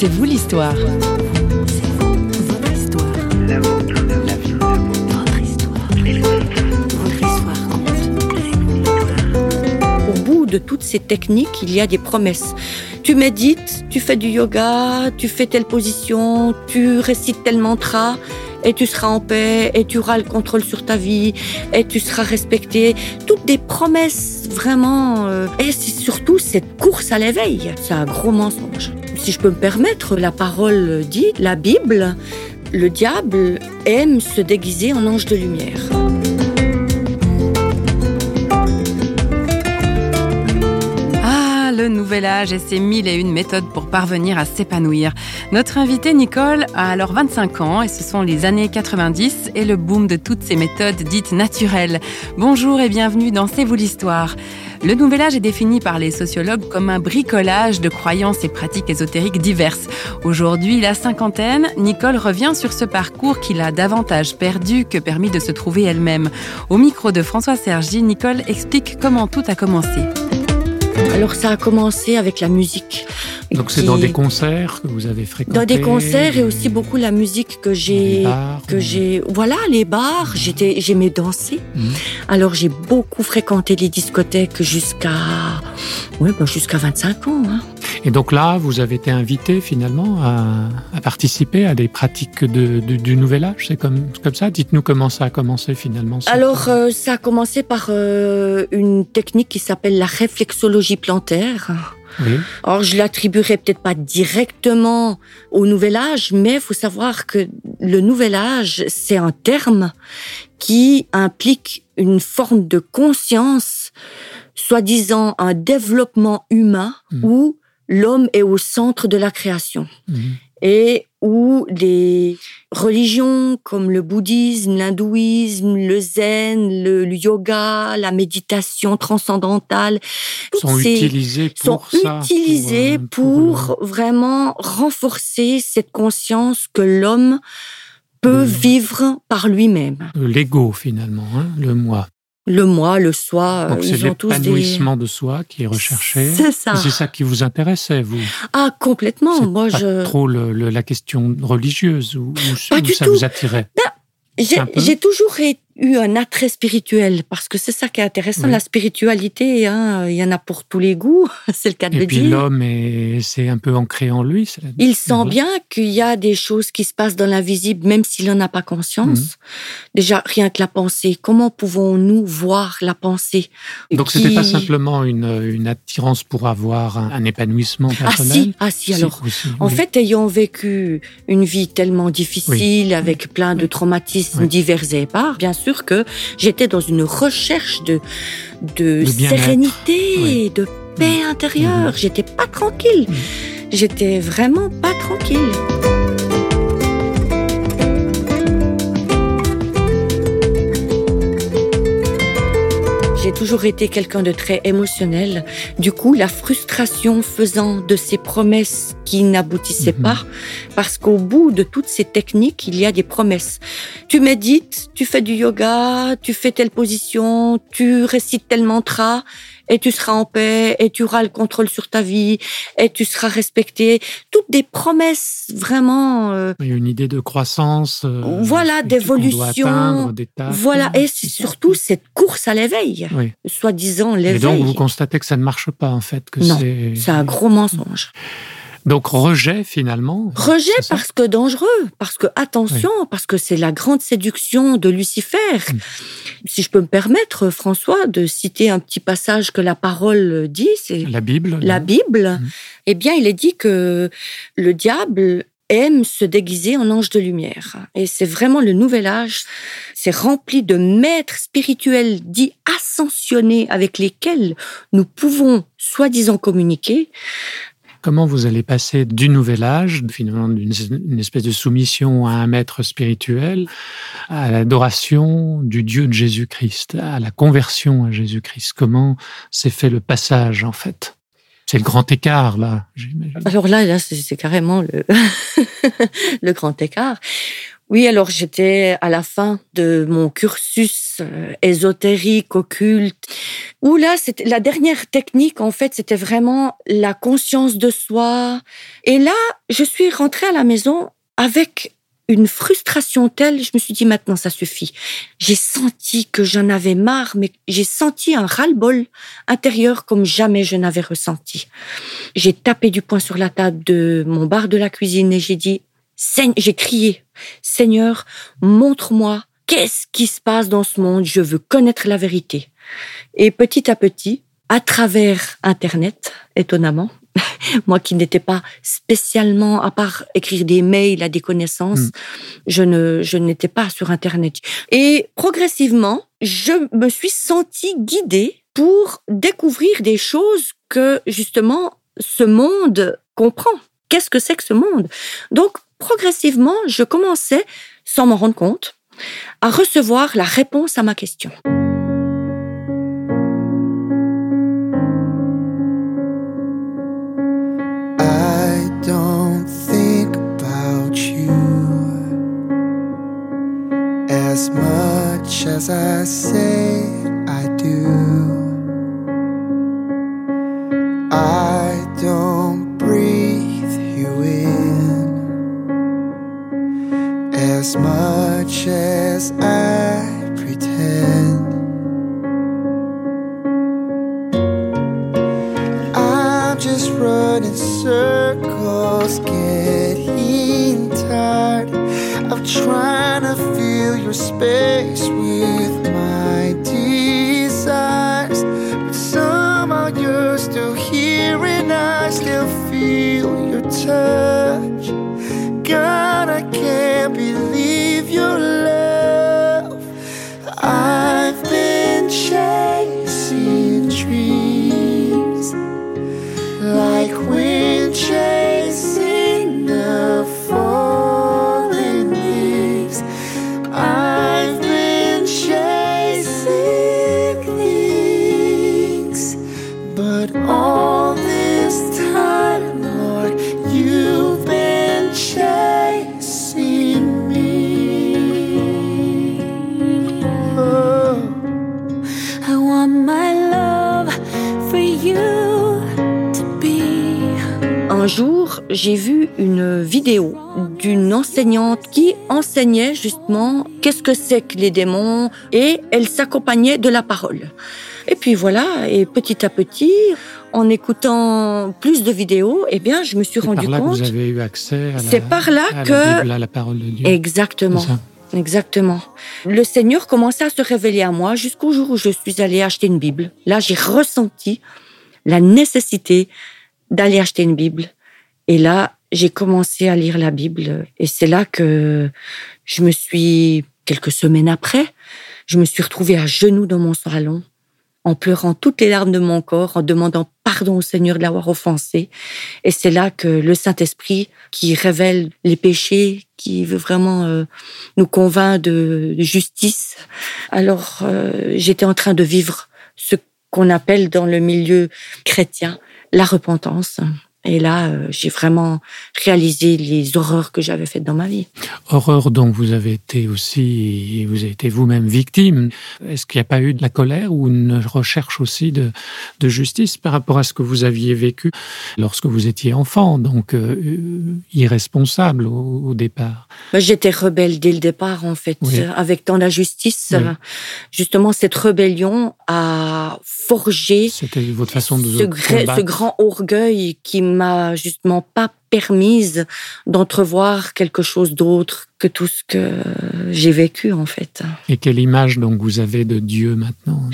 C'est vous l'histoire. Au bout de toutes ces techniques, il y a des promesses. Tu médites, tu fais du yoga, tu fais telle position, tu récites tel mantra, et tu seras en paix, et tu auras le contrôle sur ta vie, et tu seras respecté. Toutes des promesses vraiment. euh, et surtout cette course à l'éveil. C'est un gros mensonge. Si je peux me permettre, la parole dit, la Bible, le diable aime se déguiser en ange de lumière. Nouvel âge et ses mille et une méthodes pour parvenir à s'épanouir. Notre invitée Nicole a alors 25 ans et ce sont les années 90 et le boom de toutes ces méthodes dites naturelles. Bonjour et bienvenue dans C'est vous l'histoire. Le nouvel âge est défini par les sociologues comme un bricolage de croyances et pratiques ésotériques diverses. Aujourd'hui, la cinquantaine, Nicole revient sur ce parcours qui l'a davantage perdu que permis de se trouver elle-même. Au micro de François Sergi, Nicole explique comment tout a commencé. Alors ça a commencé avec la musique. Donc c'est dans des concerts que vous avez fréquenté dans des concerts et aussi beaucoup la musique que j'ai que ou- j'ai voilà les bars j'étais j'aimais danser Mhm. alors j'ai beaucoup fréquenté les discothèques jusqu'à ouais bah, jusqu'à 25 ans hein. Et donc là, vous avez été invité finalement à, à participer à des pratiques de, de- du Nouvel Âge. C'est comme, comme ça. Dites-nous comment ça a commencé finalement. alors euh, ça a commencé par euh, une technique qui s'appelle la réflexologie plantaire Oui. Alors, je l'attribuerai peut-être pas directement au nouvel âge, mais il faut savoir que le nouvel âge, c'est un terme qui implique une forme de conscience, soi-disant un développement humain Mhm. où l'homme est au centre de la création Mhm. et où les religions comme le bouddhisme, l'hindouisme, le zen, le, le yoga, la méditation transcendantale, Sont ces- utilisés sont pour ça. utilisés euh, pour, vraiment renforcer cette conscience que l'homme peut vivre par lui-même. l'ego finalement, hein, le moi. Le moi, le soi, Donc euh, c'est des... l'épanouissement de soi qui est recherché. C'est ça. C'est ça qui vous intéressait, vous. Ah, complètement. Moi, pas je... trop le- le- la question religieuse ou, ou- Pas ou du ça tout. vous attirait. J'ai peu. j'ai toujours é- eu un attrait spirituel parce que c'est ça qui est intéressant. Oui. La spiritualité, hein, il y en a pour tous les goûts, c'est le cas de Et le puis dire. l'homme est, c'est un peu ancré en lui. la- Il sent bien qu'il y a des choses qui se passent dans l'invisible, même s'il n'en a pas conscience. Mhm. Déjà, rien que la pensée. Comment pouvons-nous voir la pensée Donc qui- c'était pas simplement une, une attirance pour avoir un, un épanouissement Ah personnel. si, ah si, alors. aussi, En oui. fait, ayant vécu une vie tellement difficile, avec plein de traumatismes divers et épars, bien sûr que j'étais dans une recherche de, de De bien-être. sérénité, Oui. de paix intérieure. J'étais pas tranquille. Mhm. J'étais vraiment pas tranquille. J'ai toujours été quelqu'un de très émotionnel. Du coup, la frustration faisant de ces promesses qui n'aboutissaient Mhm. pas, parce qu'au bout de toutes ces techniques, il y a des promesses. Tu médites, tu fais du yoga, tu fais telle position, tu récites tel mantra, et tu seras en paix, et tu auras le contrôle sur ta vie, et tu seras respecté. Toutes des promesses vraiment. euh, Il y a une idée de croissance. euh, Voilà, doit d'évolution. voilà, et surtout cette course à l'éveil, Oui. soi-disant Et l'éveil. donc vous constatez que ça ne marche pas en fait, que. C'est un gros mensonge. Donc rejet finalement. Rejet parce que dangereux, parce que attention, parce que c'est la grande séduction de Lucifer. Mm. Si je peux me permettre, François, de citer un petit passage que la parole dit, c'est La Bible. la non Bible. Mm. Eh bien, il est dit que le diable aime se déguiser en ange de lumière. Et c'est vraiment le nouvel âge. C'est rempli de maîtres spirituels dits ascensionnés avec lesquels nous pouvons soi-disant communiquer. Comment vous allez passer du nouvel âge, finalement d'une une espèce de soumission à un maître spirituel, à l'adoration du Dieu de Jésus-Christ, à la conversion à Jésus-Christ Comment s'est fait le passage en fait? C'est le grand écart là, j'imagine. Alors là, là c'est carrément le, le grand écart. Oui, alors j'étais à la fin de mon cursus euh, ésotérique, occulte, où là, c'était la dernière technique, en fait, c'était vraiment la conscience de soi. Et là, je suis rentrée à la maison avec une frustration telle, je me suis dit maintenant ça suffit. J'ai senti que j'en avais marre, mais j'ai senti un ras-le-bol intérieur comme jamais je n'avais ressenti. J'ai tapé du poing sur la table de mon bar de la cuisine et j'ai dit, j'ai crié, Seigneur, montre-moi qu'est-ce qui se passe dans ce monde, je veux connaître la vérité. Et petit à petit, à travers Internet, étonnamment, moi qui n'étais pas spécialement, à part écrire des mails à des connaissances, hmm. je ne, je n'étais pas sur Internet. Et progressivement, je me suis sentie guidée pour découvrir des choses que justement ce monde comprend. Qu'est-ce que c'est que ce monde? Donc progressivement, je commençais, sans m'en rendre compte, à recevoir la réponse à ma question. as much as I say I do. Of trying to fill your space with my desires. But somehow you're still here and I still feel your touch. Jour, j'ai vu une vidéo d'une enseignante qui enseignait justement qu'est-ce que c'est que les démons et elle s'accompagnait de la parole. Et puis voilà, et petit à petit, en écoutant plus de vidéos, eh bien, je me suis C'est rendu par là compte. que vous avez eu accès à la, C'est par là à la que- Bible, à la parole de Dieu. Exactement. Exactement. Le Seigneur commençait à se révéler à moi jusqu'au jour où je suis allée acheter une Bible. Là, j'ai ressenti la nécessité d'aller acheter une Bible. Et là, j'ai commencé à lire la Bible. Et c'est là que je me suis, quelques semaines après, je me suis retrouvée à genoux dans mon salon, en pleurant toutes les larmes de mon corps, en demandant pardon au Seigneur de l'avoir offensé. Et c'est là que le Saint-Esprit, qui révèle les péchés, qui veut vraiment euh, nous convainc de, de justice. Alors, euh, j'étais en train de vivre ce qu'on appelle dans le milieu chrétien la repentance. Et là, euh, j'ai vraiment réalisé les horreurs que j'avais faites dans ma vie. Horreur dont vous avez été aussi, vous avez été vous-même victime. Est-ce qu'il n'y a pas eu de la colère ou une recherche aussi de, de justice par rapport à ce que vous aviez vécu lorsque vous étiez enfant, donc euh, irresponsable au, au départ? Bah, J'étais rebelle dès le départ, en fait, Oui. avec tant. Oui. euh, Justement, cette rébellion a forgé votre façon de ce grand orgueil qui m'a justement pas permise d'entrevoir quelque chose d'autre que tout ce que j'ai vécu en fait. Et quelle image donc vous avez de Dieu maintenant?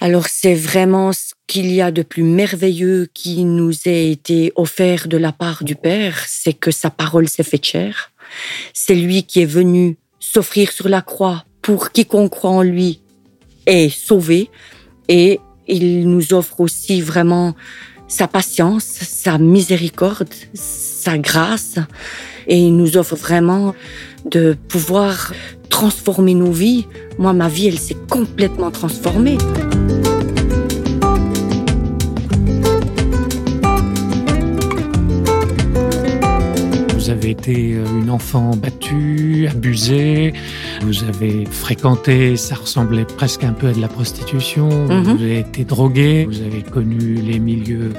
Alors c'est vraiment ce qu'il y a de plus merveilleux qui nous a été offert de la part du Père, c'est que sa parole s'est faite chair. C'est lui qui est venu s'offrir sur la croix pour quiconque croit en lui est sauvé et il nous offre aussi vraiment sa patience, sa miséricorde, sa grâce et il nous offre vraiment de pouvoir transformer nos vies. Moi, ma vie, elle s'est complètement transformée. Avez été euh, une enfant battue, abusée, vous avez fréquenté, ça ressemblait presque un peu à de la prostitution, Mhm. vous avez été droguée, vous avez connu les milieux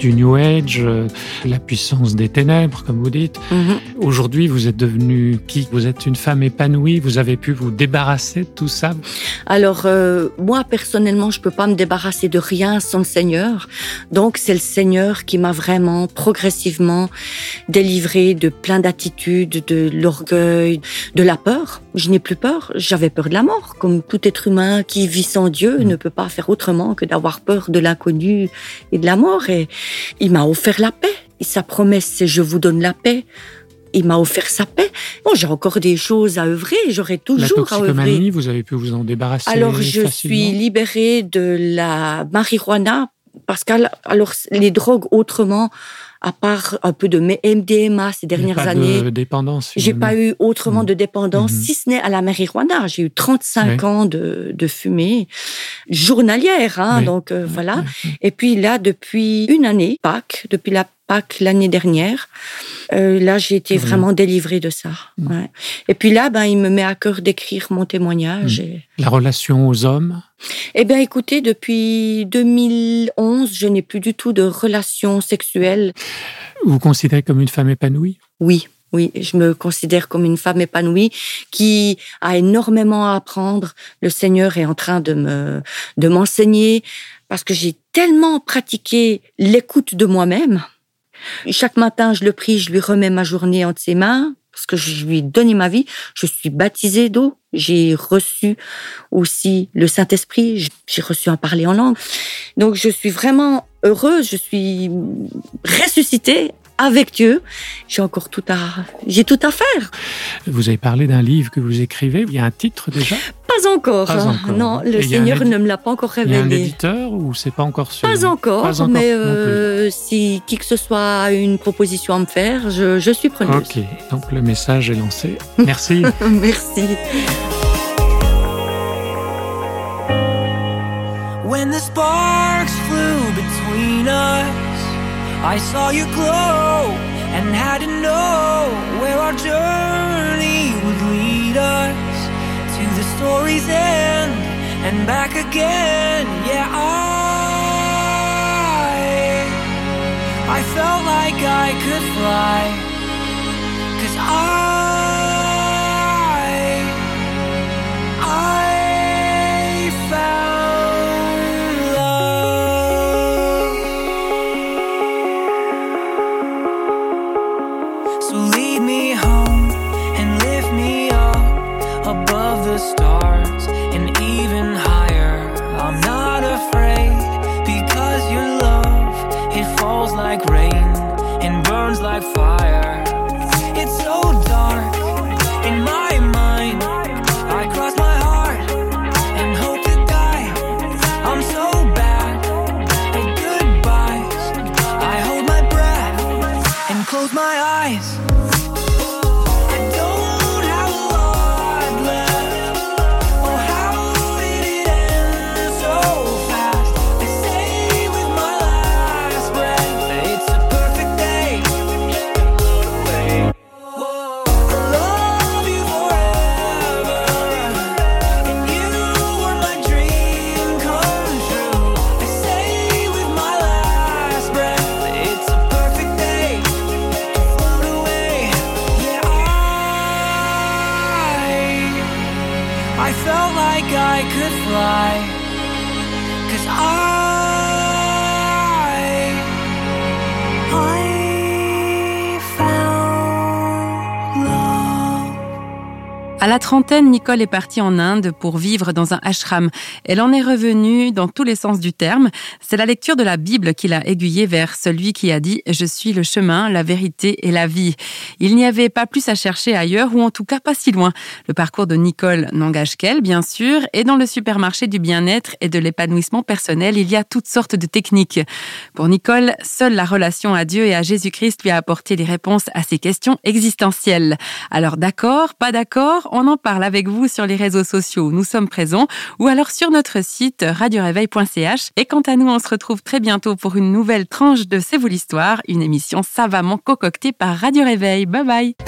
du New Age, euh, la puissance des ténèbres, comme vous dites. Mhm. Aujourd'hui, vous êtes devenue qui? Vous êtes une femme épanouie, vous avez pu vous débarrasser de tout ça? Alors, euh, moi, personnellement, je peux pas me débarrasser de rien sans le Seigneur. Donc, c'est le Seigneur qui m'a vraiment progressivement délivré de plein d'attitudes, de l'orgueil, de la peur. Je n'ai plus peur. J'avais peur de la mort, comme tout être humain qui vit sans Dieu Mm. ne peut pas faire autrement que d'avoir peur de l'inconnu et de la mort. Et il m'a offert la paix. Et sa promesse, c'est je vous donne la paix. Il m'a offert sa paix. Bon, j'ai encore des choses à œuvrer. J'aurai La toujours à œuvrer. vous avez pu vous en débarrasser Alors, je facilement suis libérée de la marijuana parce que alors les drogues autrement, à part un peu de MDMA ces dernières pas années, de dépendance. j'ai pas eu autrement de dépendance, Mhm. si ce n'est à la marijuana. J'ai eu 35 Oui. ans de, de fumée journalière, hein, Oui. donc euh, Oui, voilà. Et puis là, depuis une année, Pâques, depuis la Pâques l'année dernière, euh, là, j'ai été Mhm. vraiment délivrée de ça. Mhm. ouais. Et puis là, ben, il me met à cœur d'écrire mon témoignage. Mhm. et- La relation aux hommes, eh bien, écoutez, depuis 2011, je n'ai plus du tout de relations sexuelles. vous vous considérez comme une femme épanouie? Oui, oui, je me considère comme une femme épanouie qui a énormément à apprendre. Le Seigneur est en train de me, de m'enseigner parce que j'ai tellement pratiqué l'écoute de moi-même. Chaque matin, je le prie, je lui remets ma journée entre ses mains parce que je lui ai donné ma vie. Je suis baptisée d'eau. J'ai reçu aussi le Saint-Esprit. J'ai reçu un parler en langue. Donc, je suis vraiment heureuse. Je suis ressuscitée avec Dieu. J'ai encore tout à, j'ai tout à faire. Vous avez parlé d'un livre que vous écrivez. Il y a un titre déjà? Pas encore. Pas encore. Non, le Seigneur ne me l'a pas encore Il y a un révélé. éditeur ou c'est pas encore sûr Pas encore, Pas encore mais euh, si qui que ce soit a une proposition à me faire, je, je suis preneuse. Ok, donc le message est lancé. Merci. Merci. When the sparks flew between us, I saw you glow and had to know where our journey would lead us story's end and back again. Yeah, I I felt like I could fly. Cause I close my eyes. À la trentaine, Nicole est partie en Inde pour vivre dans un ashram. Elle en est revenue dans tous les sens du terme. C'est la lecture de la Bible qui l'a aiguillée vers celui qui a dit ⁇ Je suis le chemin, la vérité et la vie ⁇ Il n'y avait pas plus à chercher ailleurs, ou en tout cas pas si loin. Le parcours de Nicole n'engage qu'elle, bien sûr, et dans le supermarché du bien-être et de l'épanouissement personnel, il y a toutes sortes de techniques. Pour Nicole, seule la relation à Dieu et à Jésus-Christ lui a apporté les réponses à ses questions existentielles. Alors d'accord, pas d'accord, on en parle avec vous sur les réseaux sociaux. Nous sommes présents ou alors sur notre site radioréveil.ch. Et quant à nous, on se retrouve très bientôt pour une nouvelle tranche de C'est vous l'histoire, une émission savamment concoctée par Radio Réveil. Bye bye.